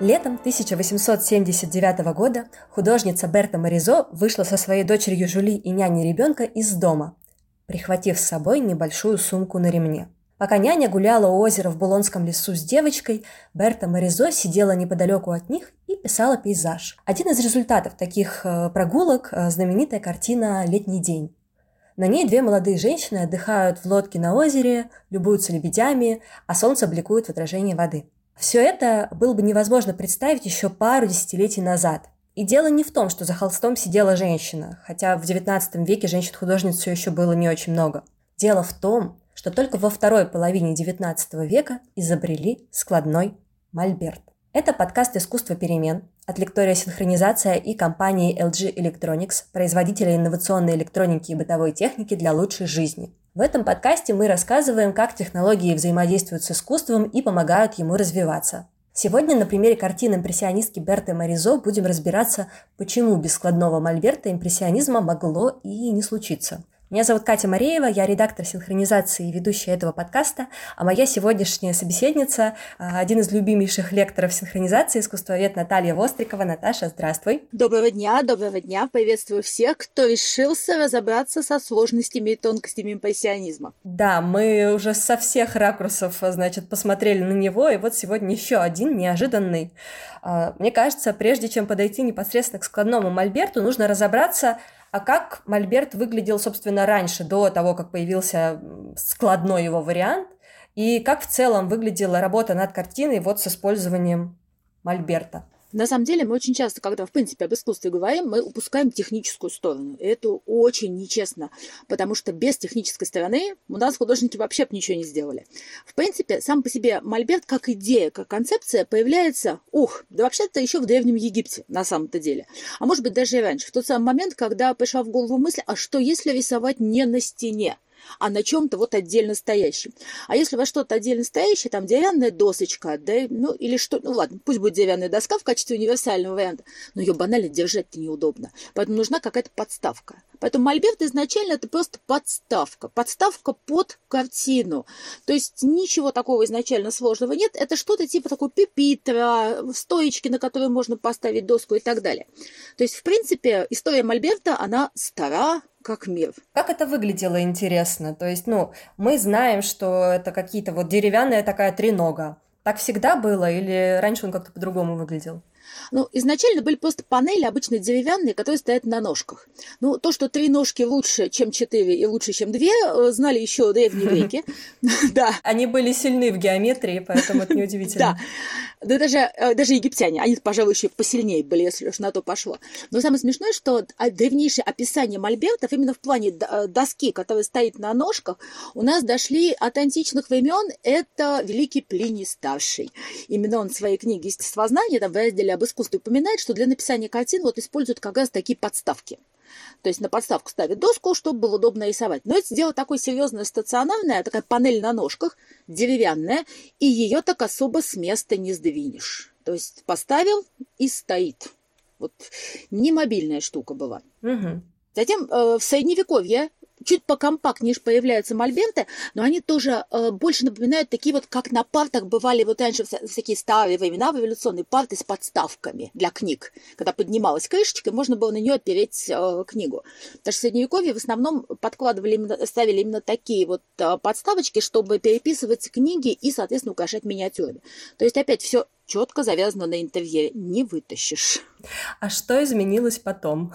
Летом 1879 года художница Берта Маризо вышла со своей дочерью Жули и няней ребенка из дома, прихватив с собой небольшую сумку на ремне. Пока няня гуляла у озера в Булонском лесу с девочкой, Берта Маризо сидела неподалеку от них и писала пейзаж. Один из результатов таких э, прогулок э, – знаменитая картина «Летний день». На ней две молодые женщины отдыхают в лодке на озере, любуются лебедями, а солнце бликует в отражении воды. Все это было бы невозможно представить еще пару десятилетий назад. И дело не в том, что за холстом сидела женщина, хотя в XIX веке женщин-художниц все еще было не очень много. Дело в том, что только во второй половине XIX века изобрели складной мольберт. Это подкаст «Искусство перемен» от лектория «Синхронизация» и компании LG Electronics, производителя инновационной электроники и бытовой техники для лучшей жизни. В этом подкасте мы рассказываем, как технологии взаимодействуют с искусством и помогают ему развиваться. Сегодня на примере картины импрессионистки Берты Маризо будем разбираться, почему без складного мольберта импрессионизма могло и не случиться. Меня зовут Катя Мареева, я редактор синхронизации и ведущая этого подкаста, а моя сегодняшняя собеседница – один из любимейших лекторов синхронизации, искусствовед Наталья Вострикова. Наташа, здравствуй. Доброго дня, доброго дня. Приветствую всех, кто решился разобраться со сложностями и тонкостями импрессионизма. Да, мы уже со всех ракурсов, значит, посмотрели на него, и вот сегодня еще один неожиданный. А, мне кажется, прежде чем подойти непосредственно к складному мольберту, нужно разобраться – а как Мольберт выглядел, собственно, раньше, до того, как появился складной его вариант? И как в целом выглядела работа над картиной вот с использованием Мольберта? На самом деле мы очень часто, когда в принципе об искусстве говорим, мы упускаем техническую сторону. И это очень нечестно, потому что без технической стороны у нас художники вообще бы ничего не сделали. В принципе, сам по себе мольберт как идея, как концепция появляется, ух, да вообще-то еще в Древнем Египте на самом-то деле. А может быть даже и раньше, в тот самый момент, когда пришла в голову мысль, а что если рисовать не на стене? А на чем-то вот отдельно стоящем. А если вас что-то отдельно стоящее, там деревянная досочка, да, ну или что, ну ладно, пусть будет деревянная доска в качестве универсального варианта, но ее банально держать-то неудобно. Поэтому нужна какая-то подставка. Поэтому мольберт изначально это просто подставка. Подставка под картину. То есть ничего такого изначально сложного нет. Это что-то типа такой пипитра, стоечки, на которые можно поставить доску и так далее. То есть, в принципе, история мольберта, она стара, как мир. Как это выглядело интересно? То есть, ну, мы знаем, что это какие-то вот деревянная такая тренога. Так всегда было или раньше он как-то по-другому выглядел? Ну, изначально были просто панели, обычно деревянные, которые стоят на ножках. Ну, то, что три ножки лучше, чем четыре и лучше, чем две, э, знали еще древние греки. Да. Они были сильны в геометрии, поэтому это неудивительно. Да. Да даже, э, даже египтяне, они, пожалуй, еще посильнее были, если уж на то пошло. Но самое смешное, что древнейшее описание мольбертов именно в плане э, доски, которая стоит на ножках, у нас дошли от античных времен. Это великий Плиний Старший. Именно он в своей книге «Естествознание» там в разделе об искусстве упоминает, что для написания картин вот используют как раз такие подставки. То есть на подставку ставят доску, чтобы было удобно рисовать. Но это дело такое серьезное, стационарное, такая панель на ножках, деревянная, и ее так особо с места не сдвинешь. То есть поставил и стоит. Вот не мобильная штука была. Угу. Затем э, в средневековье чуть покомпактнее появляются мольберты, но они тоже э, больше напоминают такие вот, как на партах бывали вот раньше всякие старые времена, революционные парты с подставками для книг. Когда поднималась крышечка, можно было на нее опереть э, книгу. Потому что в Средневековье в основном подкладывали, именно, ставили именно такие вот э, подставочки, чтобы переписывать книги и, соответственно, украшать миниатюрами. То есть опять все четко завязано на интерьере, не вытащишь. А что изменилось потом?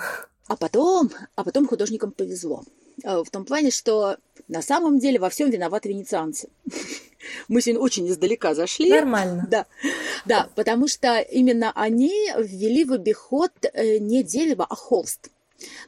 А потом, а потом художникам повезло. Э, в том плане, что на самом деле во всем виноваты венецианцы. Мы сегодня очень издалека зашли. Нормально. Да, да, потому что именно они ввели в обиход э, не дерево, а холст.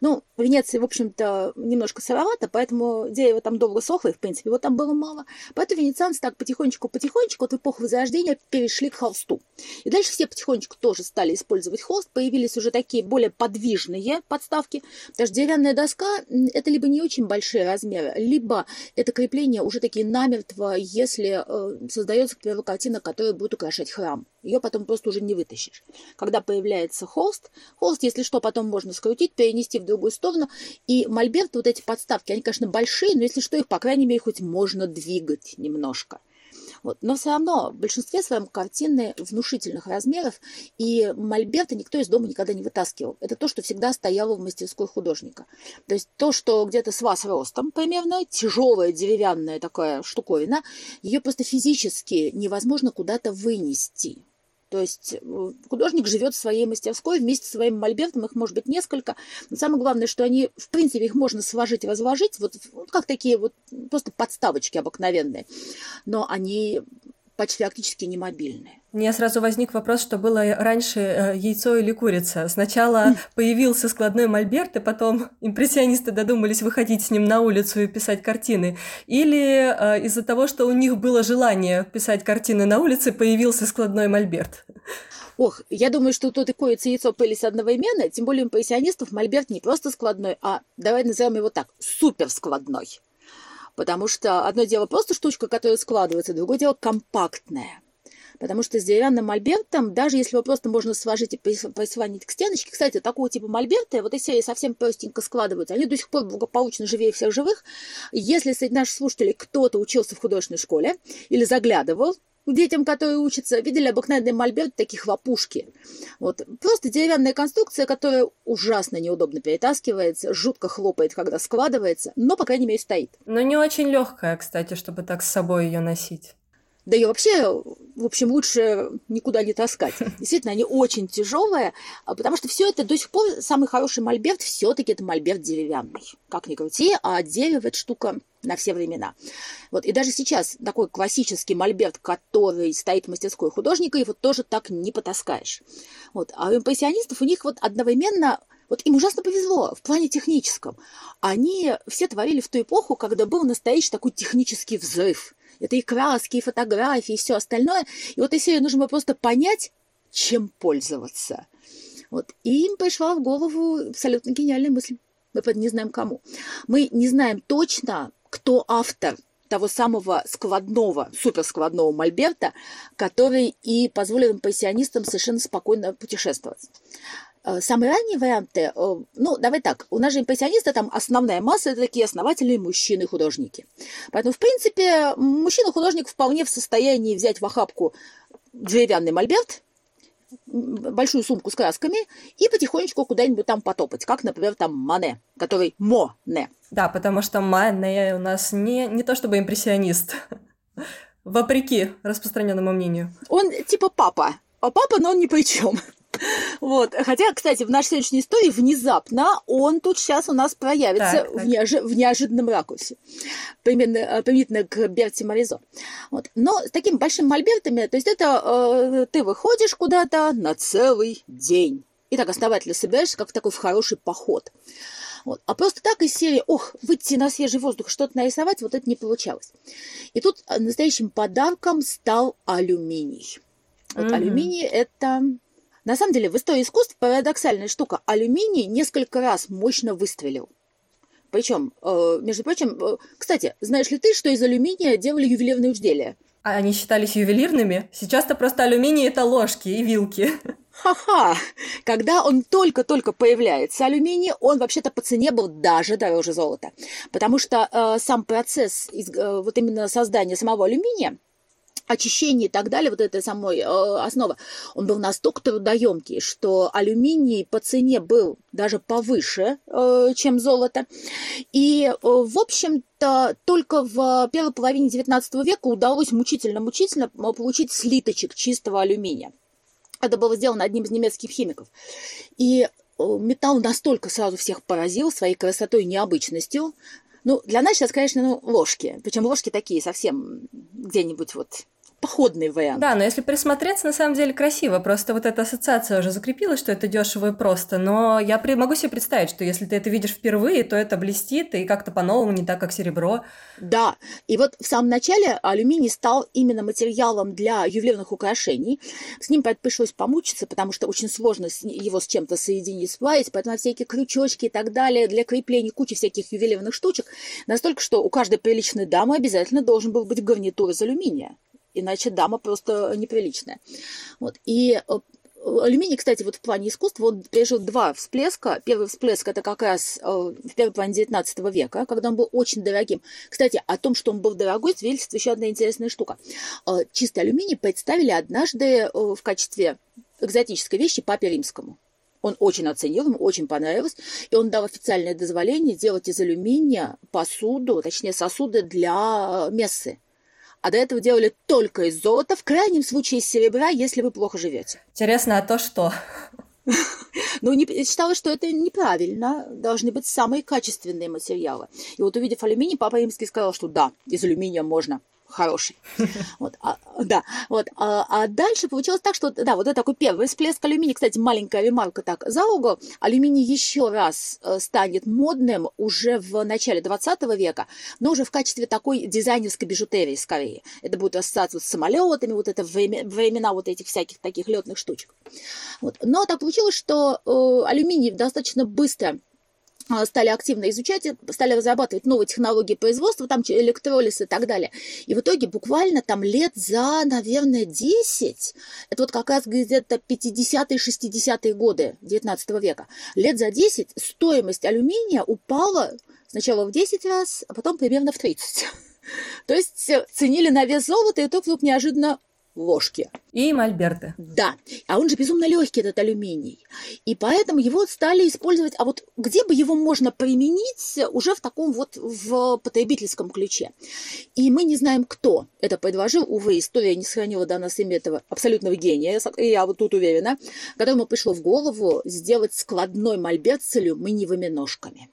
Ну, в Венеции, в общем-то, немножко сыровато, поэтому дерево там долго сохло, и, в принципе, его там было мало. Поэтому венецианцы так потихонечку-потихонечку от эпохи Возрождения перешли к холсту. И дальше все потихонечку тоже стали использовать холст. Появились уже такие более подвижные подставки. Потому что деревянная доска – это либо не очень большие размеры, либо это крепление уже такие намертво, если э, создается, к примеру, картина, которая будет украшать храм. Ее потом просто уже не вытащишь. Когда появляется холст, холст, если что, потом можно скрутить, перенести в другую сторону. И мольберты, вот эти подставки, они, конечно, большие, но если что, их, по крайней мере, хоть можно двигать немножко. Вот. Но все равно в большинстве своем картины внушительных размеров, и мольберты никто из дома никогда не вытаскивал. Это то, что всегда стояло в мастерской художника. То есть то, что где-то с вас ростом примерно, тяжелая деревянная такая штуковина, ее просто физически невозможно куда-то вынести. То есть э, художник живет в своей мастерской вместе со своим мольбертом, их может быть несколько. Но самое главное, что они, в принципе, их можно сложить и разложить, вот, вот как такие вот просто подставочки обыкновенные. Но они почти фактически не мобильные. У меня сразу возник вопрос, что было раньше э, яйцо или курица. Сначала появился складной мольберт, и потом импрессионисты додумались выходить с ним на улицу и писать картины. Или э, из-за того, что у них было желание писать картины на улице, появился складной мольберт. Ох, я думаю, что тут и курица и яйцо пылись одновременно, тем более у импрессионистов мольберт не просто складной, а, давай назовем его так, супер складной. Потому что одно дело просто штучка, которая складывается, другое дело компактная. Потому что с деревянным мольбертом, даже если его просто можно сложить и прислонить к стеночке, кстати, такого типа мольберты, вот эти совсем простенько складываются, они до сих пор благополучно живее всех живых. Если среди наших слушателей кто-то учился в художественной школе или заглядывал детям, которые учатся, видели обыкновенный мольберт, таких в опушке. Вот. Просто деревянная конструкция, которая ужасно неудобно перетаскивается, жутко хлопает, когда складывается, но, по крайней мере, стоит. Но не очень легкая, кстати, чтобы так с собой ее носить. Да и вообще, в общем, лучше никуда не таскать. Действительно, они очень тяжелые, а потому что все это до сих пор самый хороший мольберт все-таки это мольберт деревянный. Как ни крути, а дерево это штука на все времена. Вот, и даже сейчас такой классический мольберт, который стоит в мастерской художника, его тоже так не потаскаешь. Вот. А у импрессионистов у них вот одновременно вот им ужасно повезло в плане техническом. Они все творили в ту эпоху, когда был настоящий такой технический взрыв. Это и краски, и фотографии, и все остальное. И вот если нужно было просто понять, чем пользоваться. Вот. И им пришла в голову абсолютно гениальная мысль. Мы не знаем кому. Мы не знаем точно, кто автор того самого складного, суперскладного мольберта, который и позволил импрессионистам совершенно спокойно путешествовать. Э, самые ранние варианты, э, ну, давай так, у нас же импрессионисты, там основная масса – это такие основательные мужчины-художники. Поэтому, в принципе, мужчина-художник вполне в состоянии взять в охапку деревянный мольберт, большую сумку с красками и потихонечку куда-нибудь там потопать, как, например, там Мане, который Моне. Да, потому что Мане у нас не, не то чтобы импрессионист, вопреки распространенному мнению. Он типа папа, а папа, но он ни при чем. Вот. Хотя, кстати, в нашей сегодняшней истории внезапно он тут сейчас у нас проявится так, в, неожи- в неожиданном ракурсе. Примерно, э, примерно к Берти Моризо. Вот. Но с такими большими мольбертами, то есть это э, ты выходишь куда-то на целый день. И так основательно собираешься, как в такой в хороший поход. Вот. А просто так из серии, ох, выйти на свежий воздух, что-то нарисовать, вот это не получалось. И тут настоящим подарком стал алюминий. Вот mm-hmm. алюминий это на самом деле, в истории искусств парадоксальная штука. Алюминий несколько раз мощно выстрелил. Причем, э, между прочим, э, кстати, знаешь ли ты, что из алюминия делали ювелирные изделия? А они считались ювелирными? Сейчас-то просто алюминий – это ложки и вилки. Ха-ха! Когда он только-только появляется, алюминий, он вообще-то по цене был даже дороже золота. Потому что э, сам процесс, э, вот именно создания самого алюминия, очищение и так далее, вот этой самой э, основы, он был настолько трудоемкий, что алюминий по цене был даже повыше, э, чем золото. И, э, в общем-то, только в первой половине XIX века удалось мучительно-мучительно получить слиточек чистого алюминия. Это было сделано одним из немецких химиков. И э, металл настолько сразу всех поразил своей красотой и необычностью. Ну, для нас сейчас, конечно, ну, ложки. Причем ложки такие совсем где-нибудь вот походный вариант. Да, но если присмотреться, на самом деле красиво. Просто вот эта ассоциация уже закрепилась, что это дешево и просто. Но я могу себе представить, что если ты это видишь впервые, то это блестит и как-то по-новому, не так, как серебро. Да, и вот в самом начале алюминий стал именно материалом для ювелирных украшений. С ним пришлось помучиться, потому что очень сложно его с чем-то соединить, сплавить, поэтому всякие крючочки и так далее для крепления кучи всяких ювелирных штучек. Настолько, что у каждой приличной дамы обязательно должен был быть гарнитур из алюминия иначе дама просто неприличная. Вот. И э, алюминий, кстати, вот в плане искусства, он пережил два всплеска. Первый всплеск это как раз э, в первой половине 19 века, когда он был очень дорогим. Кстати, о том, что он был дорогой, свидетельствует еще одна интересная штука. Э, чистый алюминий представили однажды в качестве экзотической вещи папе римскому. Он очень оценил, ему очень понравилось, и он дал официальное дозволение делать из алюминия посуду, точнее сосуды для мессы. А до этого делали только из золота, в крайнем случае из серебра, если вы плохо живете. Интересно, а то что? Ну, не, считалось, что это неправильно. Должны быть самые качественные материалы. И вот увидев алюминий, Папа Римский сказал, что да, из алюминия можно хороший. Вот, а, да, вот. А, а дальше получилось так, что, да, вот это такой первый всплеск алюминия. Кстати, маленькая ремарка так за угол. Алюминий еще раз э, станет модным уже в начале 20 века, но уже в качестве такой дизайнерской бижутерии скорее. Это будет ассоциация с самолетами, вот это времена вот этих всяких таких летных штучек. Вот. Но так получилось, что э, алюминий достаточно быстро стали активно изучать, стали разрабатывать новые технологии производства, там электролиз и так далее. И в итоге буквально там лет за, наверное, 10, это вот как раз где-то 50-е, 60-е годы 19 века, лет за 10 стоимость алюминия упала сначала в 10 раз, а потом примерно в 30. То есть ценили на вес золота, и то вдруг неожиданно ложки. И мольберты. Да. А он же безумно легкий, этот алюминий. И поэтому его стали использовать. А вот где бы его можно применить уже в таком вот в потребительском ключе? И мы не знаем, кто это предложил. Увы, история не сохранила до нас имя этого абсолютного гения, я вот тут уверена, которому пришло в голову сделать складной мольберт с алюминиевыми ножками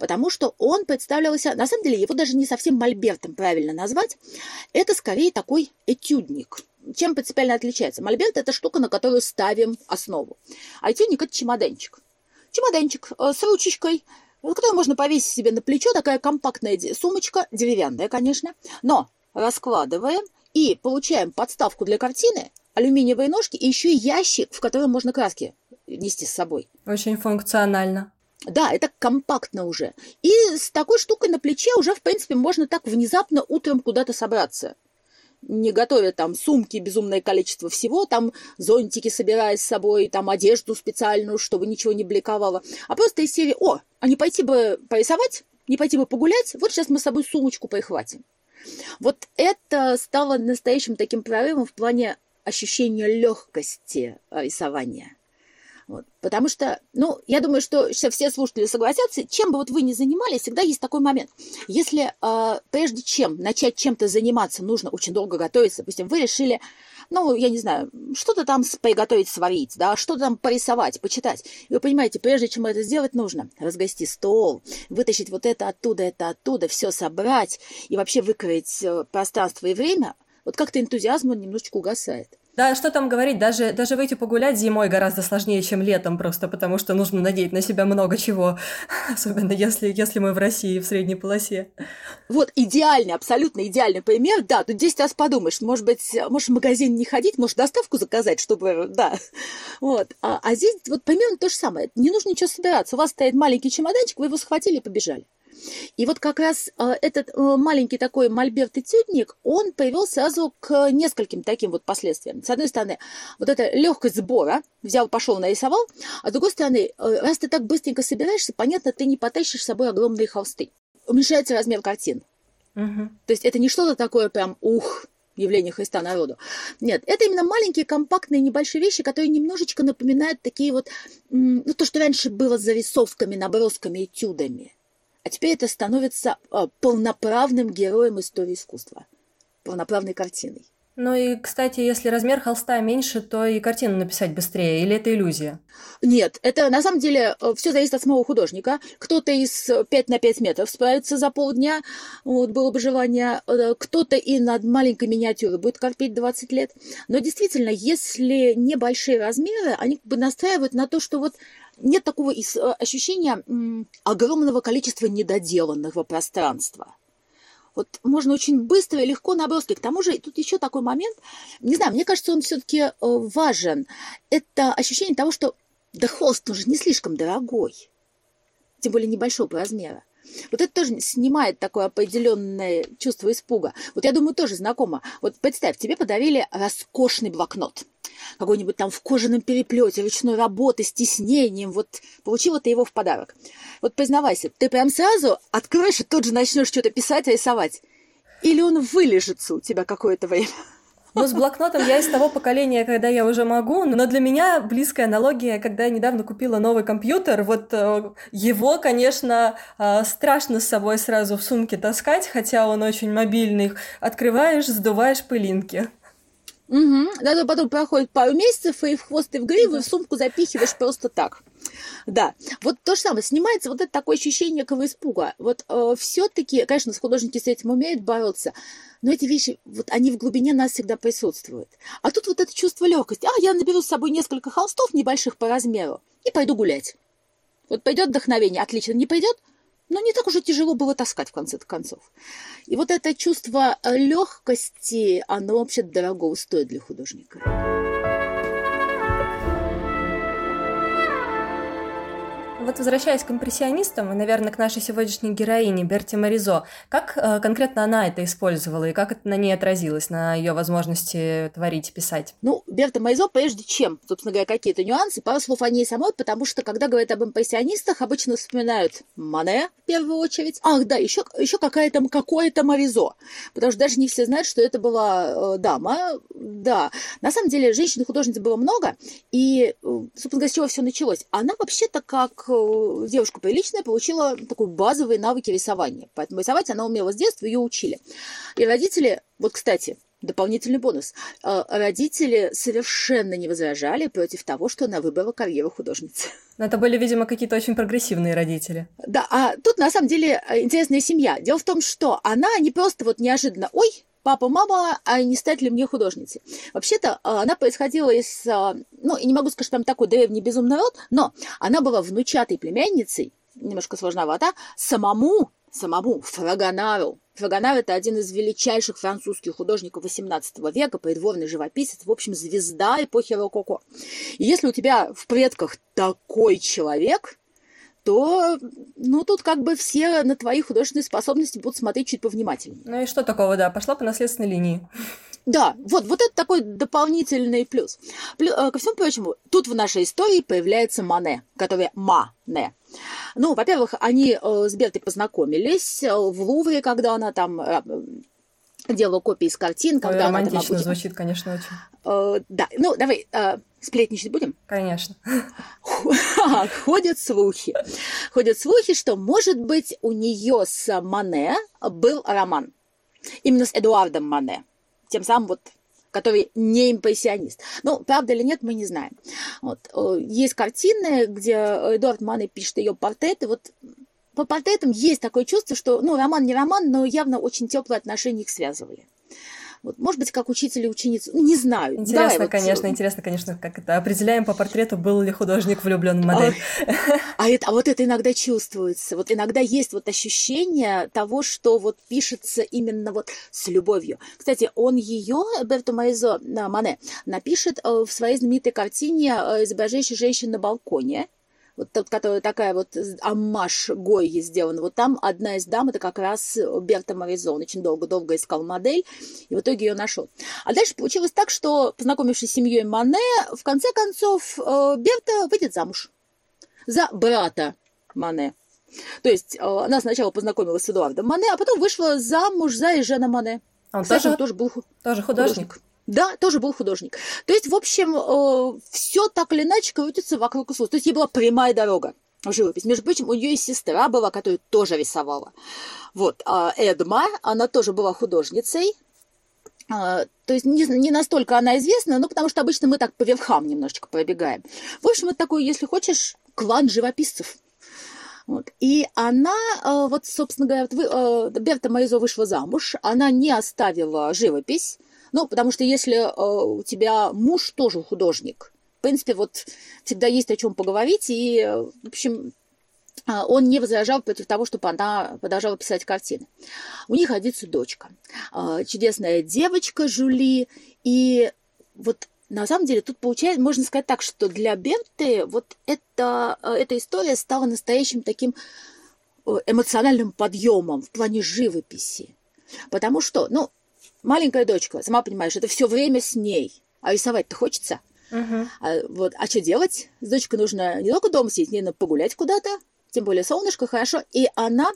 потому что он представлялся, на самом деле его даже не совсем мольбертом правильно назвать, это скорее такой этюдник. Чем принципиально отличается? Мольберт – это штука, на которую ставим основу, а этюдник – это чемоданчик. Чемоданчик э, с ручечкой, которую можно повесить себе на плечо, такая компактная сумочка, деревянная, конечно, но раскладываем и получаем подставку для картины, алюминиевые ножки и еще ящик, в котором можно краски нести с собой. Очень функционально. Да, это компактно уже. И с такой штукой на плече уже, в принципе, можно так внезапно утром куда-то собраться. Не готовя там сумки, безумное количество всего, там зонтики собирая с собой, там одежду специальную, чтобы ничего не бликовало. А просто из серии, о, а не пойти бы порисовать, не пойти бы погулять, вот сейчас мы с собой сумочку прихватим. Вот это стало настоящим таким прорывом в плане ощущения легкости рисования. Вот. Потому что, ну, я думаю, что сейчас все слушатели согласятся, чем бы вот вы ни занимались, всегда есть такой момент. Если э, прежде чем начать чем-то заниматься, нужно очень долго готовиться, допустим, вы решили, ну, я не знаю, что-то там приготовить, сварить, да, что-то там порисовать, почитать. И вы понимаете, прежде чем это сделать, нужно разгости стол, вытащить вот это оттуда, это оттуда, все собрать и вообще выкроить э, пространство и время, вот как-то энтузиазм немножечко угасает. Да, что там говорить, даже, даже выйти погулять зимой гораздо сложнее, чем летом, просто потому что нужно надеть на себя много чего, особенно если, если мы в России, в средней полосе. Вот идеальный, абсолютно идеальный пример, да, тут 10 раз подумаешь, может быть, можешь в магазин не ходить, может доставку заказать, чтобы, да, вот. А, а здесь вот примерно то же самое, не нужно ничего собираться, у вас стоит маленький чемоданчик, вы его схватили и побежали. И вот как раз э, этот э, маленький такой мольберт-этюдник, он привел сразу к нескольким таким вот последствиям. С одной стороны, вот эта легкость сбора, взял, пошел, нарисовал, а с другой стороны, э, раз ты так быстренько собираешься, понятно, ты не потащишь с собой огромные холсты. Уменьшается размер картин. Угу. То есть это не что-то такое прям, ух, явление Христа народу. Нет, это именно маленькие, компактные, небольшие вещи, которые немножечко напоминают такие вот, ну, то, что раньше было с зарисовками, набросками, этюдами. А теперь это становится а, полноправным героем истории искусства, полноправной картиной. Ну и, кстати, если размер холста меньше, то и картину написать быстрее, или это иллюзия? Нет, это на самом деле э, все зависит от самого художника. Кто-то из 5 на 5 метров справится за полдня, вот, было бы желание. Э, кто-то и над маленькой миниатюрой будет корпеть 20 лет. Но действительно, если небольшие размеры, они как бы настраивают на то, что вот нет такого э, ощущения огромного количества недоделанного пространства. Вот можно очень быстро и легко наброски. К тому же тут еще такой момент, не знаю, мне кажется, он все-таки э, важен. Это ощущение того, что да холст, он же не слишком дорогой, тем более небольшого размера. Вот это тоже снимает такое определенное чувство испуга. Вот я думаю, тоже знакомо. Вот представь, тебе подарили роскошный блокнот. Какой-нибудь там в кожаном переплете, ручной работы, с тиснением. Вот получила ты его в подарок. Вот признавайся, ты прям сразу откроешь и тут же начнешь что-то писать, рисовать. Или он вылежится у тебя какое-то время. Ну, с блокнотом я из того поколения, когда я уже могу, но для меня близкая аналогия, когда я недавно купила новый компьютер, вот э, его, конечно, э, страшно с собой сразу в сумке таскать, хотя он очень мобильный. Открываешь, сдуваешь пылинки. Угу. Да, потом проходит пару месяцев, и в хвост, и в гриву, и в сумку запихиваешь просто так. Да, вот то же самое, снимается вот это такое ощущение кого испуга. Вот э, все-таки, конечно, художники с этим умеют бороться, но эти вещи, вот они в глубине нас всегда присутствуют. А тут вот это чувство легкости. А, я наберу с собой несколько холстов небольших по размеру и пойду гулять. Вот пойдет вдохновение, отлично, не пойдет, но не так уж и тяжело было таскать в конце концов. И вот это чувство легкости, оно вообще дорого стоит для художника. Вот возвращаясь к импрессионистам и, наверное, к нашей сегодняшней героине Берти Маризо, как э, конкретно она это использовала и как это на ней отразилось, на ее возможности творить, писать? Ну, Берта Маризо, прежде чем, собственно говоря, какие-то нюансы, пару слов о ней самой, потому что, когда говорят об импрессионистах, обычно вспоминают Мане в первую очередь. Ах, да, еще, еще какая-то, какое-то Маризо, потому что даже не все знают, что это была э, дама. Да, на самом деле женщин-художниц было много, и, э, собственно говоря, с чего все началось? Она вообще-то как девушка приличная, получила такой базовые навыки рисования. Поэтому рисовать она умела с детства, ее учили. И родители, вот, кстати, дополнительный бонус. Э, родители совершенно не возражали против того, что она выбрала карьеру художницы. Но это были, видимо, какие-то очень прогрессивные родители. Да, а тут на самом деле интересная семья. Дело в том, что она не просто вот неожиданно, ой, папа, мама, а не стать ли мне художницей? Вообще-то а, она происходила из, а, ну, не могу сказать, что там такой древний безумный род, но она была внучатой племянницей, немножко сложновато, самому, самому Фрагонару. Фрагонар – это один из величайших французских художников XVIII века, придворный живописец, в общем, звезда эпохи Рококо. И если у тебя в предках такой человек – то, ну, тут как бы все на твои художественные способности будут смотреть чуть повнимательнее. Ну и что такого, да, пошла по наследственной линии. Да, вот, вот это такой дополнительный плюс. Плю, э, ко всему прочему, тут в нашей истории появляется Мане, который Мане. Ну, во-первых, они э, с Бертой познакомились э, в Лувре, когда она там делала копии из картин, Ой, когда романтично она там звучит, конечно, очень. Да, ну, давай, сплетничать будем? Конечно. Ходят слухи. Ходят слухи, что, может быть, у нее с Мане был роман. Именно с Эдуардом Мане. Тем самым вот который не импрессионист. Ну, правда или нет, мы не знаем. Вот. Есть картины, где Эдуард Мане пишет ее портреты. Вот по портретам есть такое чувство, что, ну, роман не роман, но явно очень теплые отношения их связывали. Вот, может быть, как учитель и ученица, ну, не знаю. Интересно, Давай, конечно, вот... интересно, конечно, как это определяем по портрету, был ли художник влюблен в модель. А, это, а вот это иногда чувствуется. Вот иногда есть вот ощущение того, что вот пишется именно вот с любовью. Кстати, он ее, Берто Майзо Мане, напишет э, в своей знаменитой картине э, изображающей женщину на балконе вот тот, которая такая вот аммаш Гойи сделана, вот там одна из дам, это как раз Берта Моризон, очень долго-долго искал модель, и в итоге ее нашел. А дальше получилось так, что, познакомившись с семьей Мане, в конце концов э, Берта выйдет замуж за брата Мане. То есть э, она сначала познакомилась с Эдуардом Мане, а потом вышла замуж за Эжена Мане. Он Кстати, тоже, тоже был тоже художник. художник. Да, тоже был художник. То есть, в общем, э, все так или иначе крутится вокруг искусства. То есть, ей была прямая дорога в живопись. Между прочим, у нее и сестра была, которая тоже рисовала. Вот, а Эдма, она тоже была художницей. А, то есть не, не настолько она известна, но потому что обычно мы так по верхам немножечко пробегаем. В общем, это такой, если хочешь, клан живописцев. Вот. И она, э, вот, собственно говоря, э, Берта Маризо вышла замуж, она не оставила живопись, ну, потому что если э, у тебя муж тоже художник, в принципе, вот всегда есть о чем поговорить, и, э, в общем, э, он не возражал против того, чтобы она продолжала писать картины. У них родится дочка, э, чудесная девочка Жули, и вот на самом деле тут получается, можно сказать так, что для Берты вот эта, эта история стала настоящим таким эмоциональным подъемом в плане живописи. Потому что, ну, маленькая дочка, сама понимаешь, это все время с ней. А рисовать-то хочется. Угу. А, вот, а что делать? С дочкой нужно не только дома сидеть, не надо погулять куда-то, тем более солнышко хорошо. И она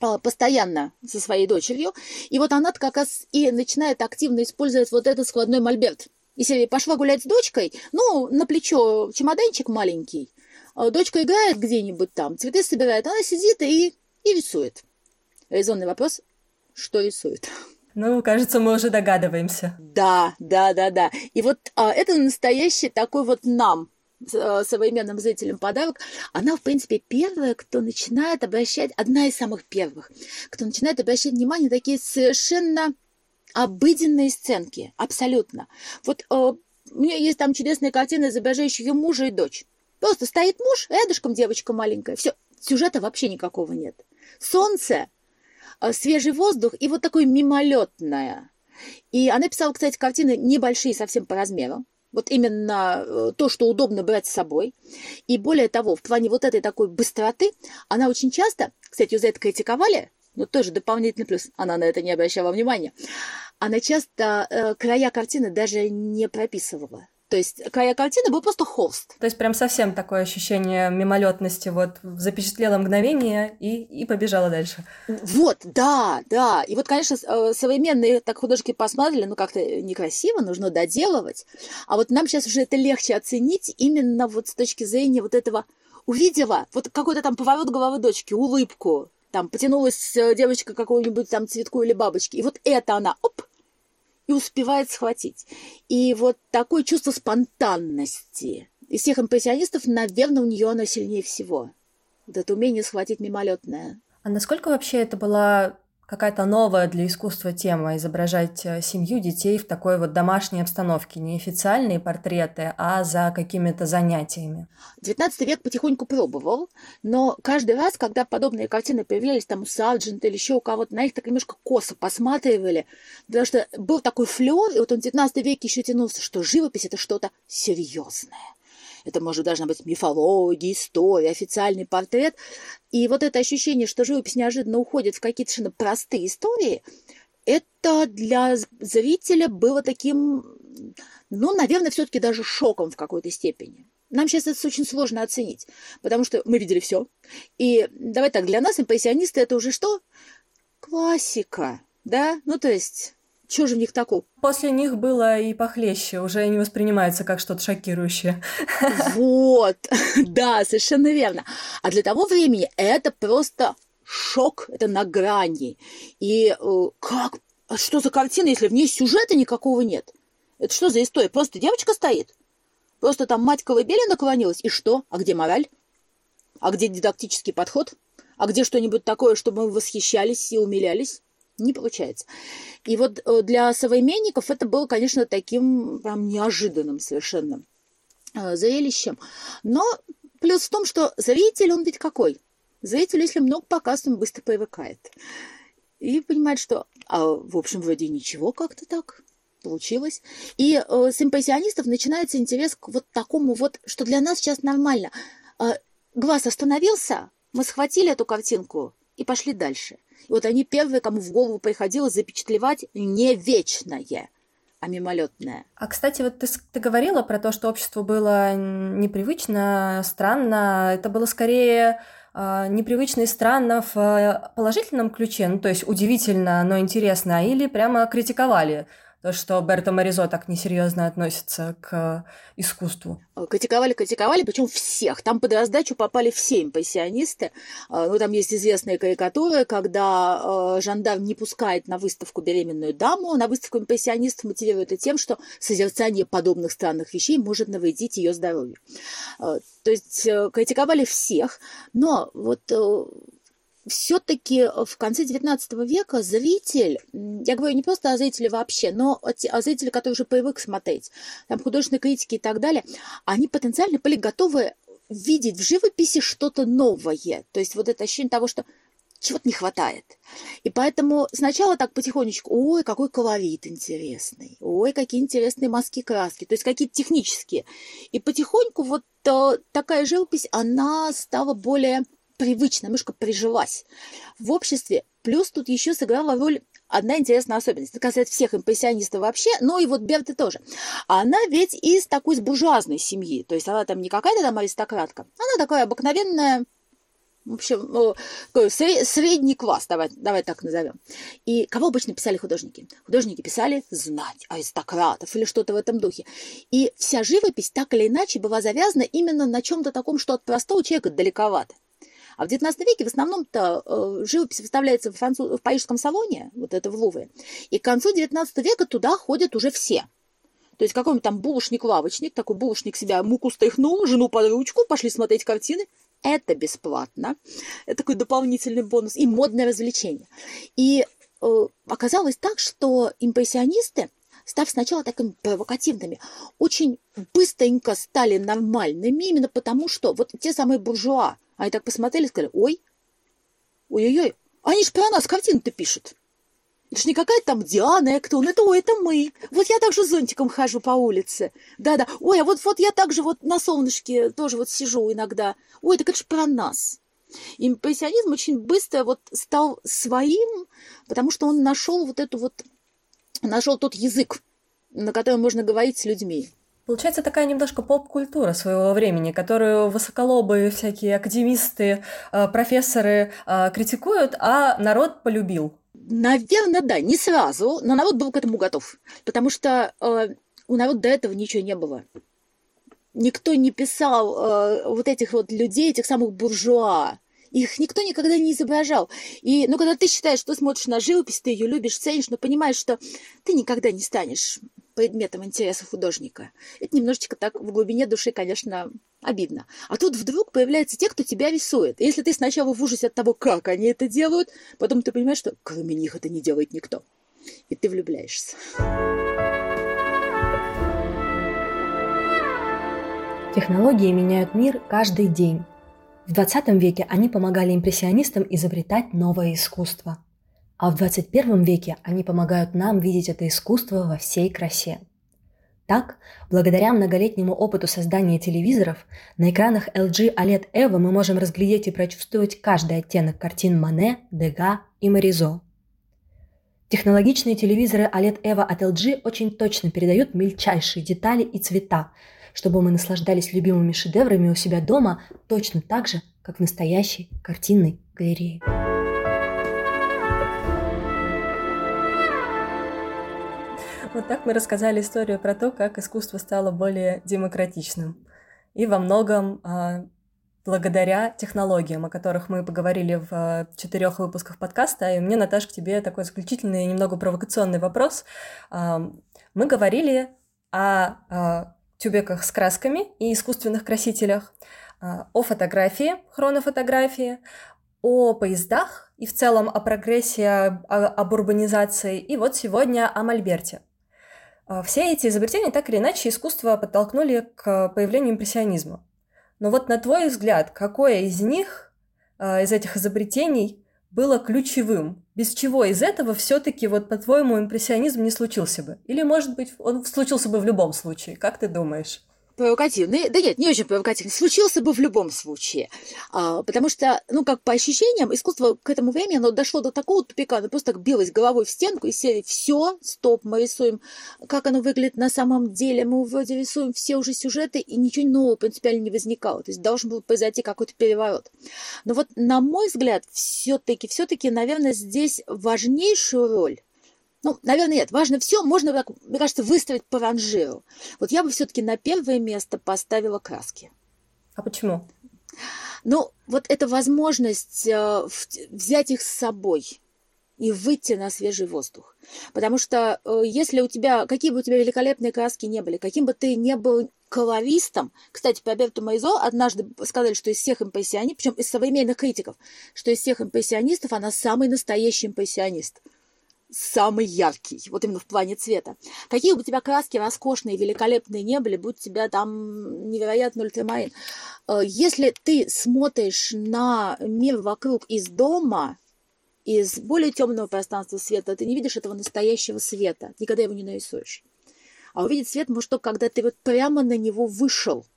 а, постоянно со своей дочерью. И вот она как раз и начинает активно использовать вот этот складной мольберт. Если пошла гулять с дочкой, ну, на плечо чемоданчик маленький, а дочка играет где-нибудь там, цветы собирает, она сидит и, и рисует. Резонный вопрос, что рисует? Ну, кажется, мы уже догадываемся. Да, да, да, да. И вот а, это настоящий такой вот нам, а, современным зрителям подарок. Она, в принципе, первая, кто начинает обращать, одна из самых первых, кто начинает обращать внимание на такие совершенно обыденные сценки, абсолютно. Вот э, у меня есть там чудесная картина, изображающая ее мужа и дочь. Просто стоит муж, рядышком девочка маленькая. Все, сюжета вообще никакого нет. Солнце, свежий воздух и вот такое мимолетное. И она писала, кстати, картины небольшие совсем по размеру. Вот именно э, то, что удобно брать с собой. И более того, в плане вот этой такой быстроты, она очень часто, кстати, ее за это критиковали, но тоже дополнительный плюс, она на это не обращала внимания, она часто э, края картины даже не прописывала. То есть края картины был просто холст. То есть прям совсем такое ощущение мимолетности, вот запечатлело мгновение и, и побежала дальше. Вот, да, да. И вот, конечно, э, современные так художники посмотрели, ну как-то некрасиво, нужно доделывать. А вот нам сейчас уже это легче оценить именно вот с точки зрения вот этого увидела вот какой-то там поворот головы дочки, улыбку, там потянулась э, девочка к какому-нибудь там цветку или бабочке, и вот это она, оп, и успевает схватить. И вот такое чувство спонтанности. Из всех импрессионистов, наверное, у нее оно сильнее всего. Вот это умение схватить мимолетное. А насколько вообще это была какая-то новая для искусства тема изображать э, семью детей в такой вот домашней обстановке, не официальные портреты, а за какими-то занятиями. XIX век потихоньку пробовал, но каждый раз, когда подобные картины появлялись там у Сарджента или еще у кого-то, на них так немножко косо посматривали, потому что был такой флер, и вот он в XIX веке еще тянулся, что живопись это что-то серьезное это может должна быть мифология, история, официальный портрет. И вот это ощущение, что живопись неожиданно уходит в какие-то совершенно простые истории, это для зрителя было таким, ну, наверное, все-таки даже шоком в какой-то степени. Нам сейчас это очень сложно оценить, потому что мы видели все. И давай так, для нас импрессионисты это уже что? Классика, да? Ну, то есть что же в них такого? После них было и похлеще, уже не воспринимается как что-то шокирующее. Вот, да, совершенно верно. А для того времени это просто шок, это на грани. И э, как, а что за картина, если в ней сюжета никакого нет? Это что за история? Просто девочка стоит? Просто там мать колыбели наклонилась, и что? А где мораль? А где дидактический подход? А где что-нибудь такое, чтобы мы восхищались и умилялись? Не получается. И вот э, для современников это было, конечно, таким прям неожиданным совершенно э, зрелищем. Но плюс в том, что зритель, он ведь какой? Зритель, если много показывает, он быстро привыкает. И понимает, что, а, в общем, вроде ничего как-то так получилось. И э, с импрессионистов начинается интерес к вот такому вот, что для нас сейчас нормально. Э, глаз остановился, мы схватили эту картинку и пошли дальше. И вот они первые, кому в голову приходило запечатлевать не вечное, а мимолетное. А, кстати, вот ты, ты говорила про то, что обществу было непривычно, странно. Это было скорее э, непривычно и странно в э, положительном ключе, ну, то есть удивительно, но интересно, или прямо критиковали то, что Берто Моризо так несерьезно относится к искусству. Критиковали, критиковали, причем всех. Там под раздачу попали все импрессионисты. А, ну, там есть известные карикатуры, когда а, жандарм не пускает на выставку беременную даму. На выставку импрессионистов мотивирует это тем, что созерцание подобных странных вещей может навредить ее здоровью. А, то есть э, критиковали всех, но вот э, все-таки э, в конце XIX века зритель, я говорю не просто о зрителе вообще, но о зрителе, который уже привык смотреть, там художественные критики и так далее, они потенциально были готовы видеть в живописи что-то новое. То есть вот это ощущение того, что чего-то не хватает. И поэтому сначала так потихонечку, ой, какой колорит интересный, ой, какие интересные маски краски, то есть какие-то технические. И потихоньку вот э, такая живопись, она стала более привычно, немножко прижилась в обществе. Плюс тут еще сыграла роль одна интересная особенность. Это касается всех импрессионистов вообще, но и вот Берты тоже. Она ведь из такой буржуазной семьи. То есть она там не какая-то там аристократка. Она такая обыкновенная в общем, средний класс, давай, давай так назовем. И кого обычно писали художники? Художники писали знать аристократов или что-то в этом духе. И вся живопись так или иначе была завязана именно на чем-то таком, что от простого человека далековато. А в XIX веке в основном-то э, живопись выставляется в, француз... в парижском салоне, вот это в Лувре, и к концу XIX века туда ходят уже все. То есть какой-нибудь там булочник-лавочник, такой булочник себя муку стряхнул, жену под ручку, пошли смотреть картины. Это бесплатно. Это такой дополнительный бонус и модное развлечение. И э, оказалось так, что импрессионисты, став сначала такими провокативными, очень быстренько стали нормальными, именно потому что вот те самые буржуа, они так посмотрели и сказали, ой, ой-ой-ой, они же про нас картины-то пишут. Это ж не какая-то там Диана Эктон, это, ой, это мы. Вот я также зонтиком хожу по улице. Да-да. Ой, а вот, вот я также вот на солнышке тоже вот сижу иногда. Ой, это как же про нас. Импрессионизм очень быстро вот стал своим, потому что он нашел вот эту вот, нашел тот язык, на котором можно говорить с людьми. Получается такая немножко поп-культура своего времени, которую высоколобые всякие академисты, э, профессоры э, критикуют, а народ полюбил. Наверное, да, не сразу, но народ был к этому готов, потому что э, у народа до этого ничего не было. Никто не писал э, вот этих вот людей, этих самых буржуа, их никто никогда не изображал. И, ну, когда ты считаешь, что смотришь на живопись, ты ее любишь, ценишь, но понимаешь, что ты никогда не станешь предметом интереса художника. Это немножечко так в глубине души, конечно, обидно. А тут вдруг появляются те, кто тебя рисует. И если ты сначала в ужасе от того, как они это делают, потом ты понимаешь, что кроме них это не делает никто. И ты влюбляешься. Технологии меняют мир каждый день. В 20 веке они помогали импрессионистам изобретать новое искусство. А в 21 веке они помогают нам видеть это искусство во всей красе. Так, благодаря многолетнему опыту создания телевизоров, на экранах LG OLED EVO мы можем разглядеть и прочувствовать каждый оттенок картин Мане, Дега и Маризо. Технологичные телевизоры OLED EVO от LG очень точно передают мельчайшие детали и цвета, чтобы мы наслаждались любимыми шедеврами у себя дома точно так же, как в настоящей картинной галерее. Вот так мы рассказали историю про то, как искусство стало более демократичным. И во многом а, благодаря технологиям, о которых мы поговорили в а, четырех выпусках подкаста. И мне, Наташа, к тебе такой заключительный, немного провокационный вопрос. А, мы говорили о тюбиках с красками и искусственных красителях, о фотографии, хронофотографии, о поездах и в целом о прогрессе, об урбанизации, и вот сегодня о мольберте. А, все эти изобретения так или иначе искусство подтолкнули к появлению импрессионизма. Но вот на твой взгляд, какое из них, а, из этих изобретений, было ключевым? Без чего из этого все-таки, вот по-твоему, импрессионизм не случился бы? Или, может быть, он случился бы в любом случае? Как ты думаешь? Провокативный, да нет, не очень провокативный, случился бы в любом случае. А, потому что, ну, как по ощущениям, искусство к этому времени, оно дошло до такого тупика, оно просто так билось головой в стенку и сели, все, стоп, мы рисуем, как оно выглядит на самом деле, мы вроде рисуем все уже сюжеты, и ничего нового принципиально не возникало. То есть должен был произойти какой-то переворот. Но вот, на мой взгляд, все-таки, все-таки, наверное, здесь важнейшую роль ну, наверное, нет. Важно все. Можно, мне кажется, выставить по ранжиру. Вот я бы все-таки на первое место поставила краски. А почему? Ну, вот эта возможность э, взять их с собой и выйти на свежий воздух. Потому что э, если у тебя, какие бы у тебя великолепные краски не были, каким бы ты не был колористом, кстати, по Берту Майзо однажды сказали, что из всех импрессионистов, причем из современных критиков, что из всех импрессионистов она самый настоящий импрессионист самый яркий, вот именно в плане цвета. Какие бы у тебя краски роскошные, великолепные не были, будь у тебя там невероятный ультрамарин. Э, если ты смотришь на мир вокруг из дома, из более темного пространства света, ты не видишь этого настоящего света, никогда его не нарисуешь. А увидеть свет может только, когда ты вот прямо на него вышел –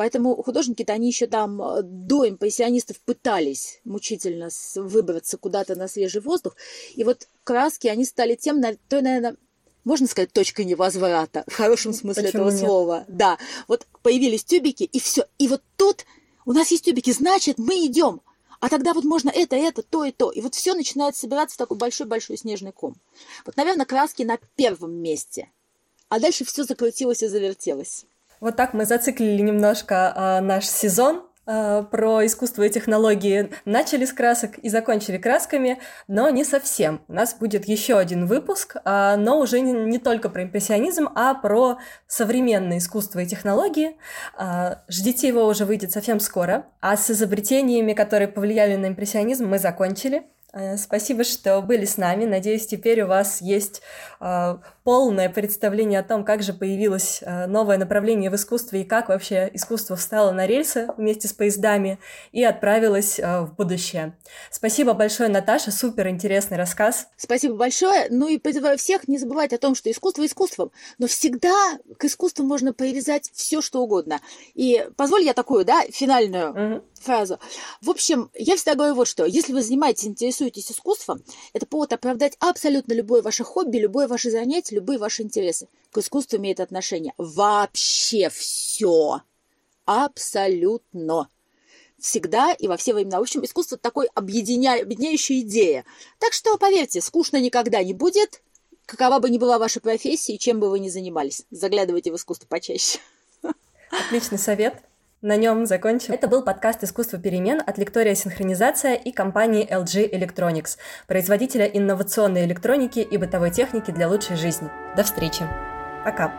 Поэтому художники-то они еще там э, до импрессионистов пытались мучительно выбраться куда-то на свежий воздух. И вот краски, они стали тем, то, наверное, можно сказать, точкой невозврата, в хорошем смысле Почему этого нет? слова. Да, вот появились тюбики, и все. И вот тут у нас есть тюбики, значит, мы идем. А тогда вот можно это, это, то и то. И вот все начинает собираться в такой большой-большой снежный ком. Вот, наверное, краски на первом месте. А дальше все закрутилось и завертелось. Вот так мы зациклили немножко э, наш сезон э, про искусство и технологии. Начали с красок и закончили красками, но не совсем. У нас будет еще один выпуск, э, но уже не, не только про импрессионизм, а про современное искусство и технологии. Э, ждите его уже выйдет совсем скоро. А с изобретениями, которые повлияли на импрессионизм, мы закончили. Спасибо, что были с нами. Надеюсь, теперь у вас есть полное представление о том, как же появилось э, новое направление в искусстве и как вообще искусство встало на рельсы вместе с поездами и отправилось э, в будущее. Спасибо большое, Наташа, супер интересный рассказ. Спасибо большое. Ну и призываю всех не забывать о том, что искусство искусством, но всегда к искусству можно привязать все, что угодно. И позволь я такую, да, финальную mm-hmm. Фразу. В общем, я всегда говорю вот что. Если вы занимаетесь, интересуетесь искусством, это повод оправдать абсолютно любое ваше хобби, любое ваше занятие, любые ваши интересы. К искусству имеет отношение вообще все. Абсолютно. Всегда и во все времена. В общем, искусство такой объединя... объединяющая идея. Так что, поверьте, скучно никогда не будет. Какова бы ни была ваша профессия и чем бы вы ни занимались. Заглядывайте в искусство почаще. Отличный совет. На нем закончим. Это был подкаст «Искусство перемен» от Лектория Синхронизация и компании LG Electronics, производителя инновационной электроники и бытовой техники для лучшей жизни. До встречи. Пока.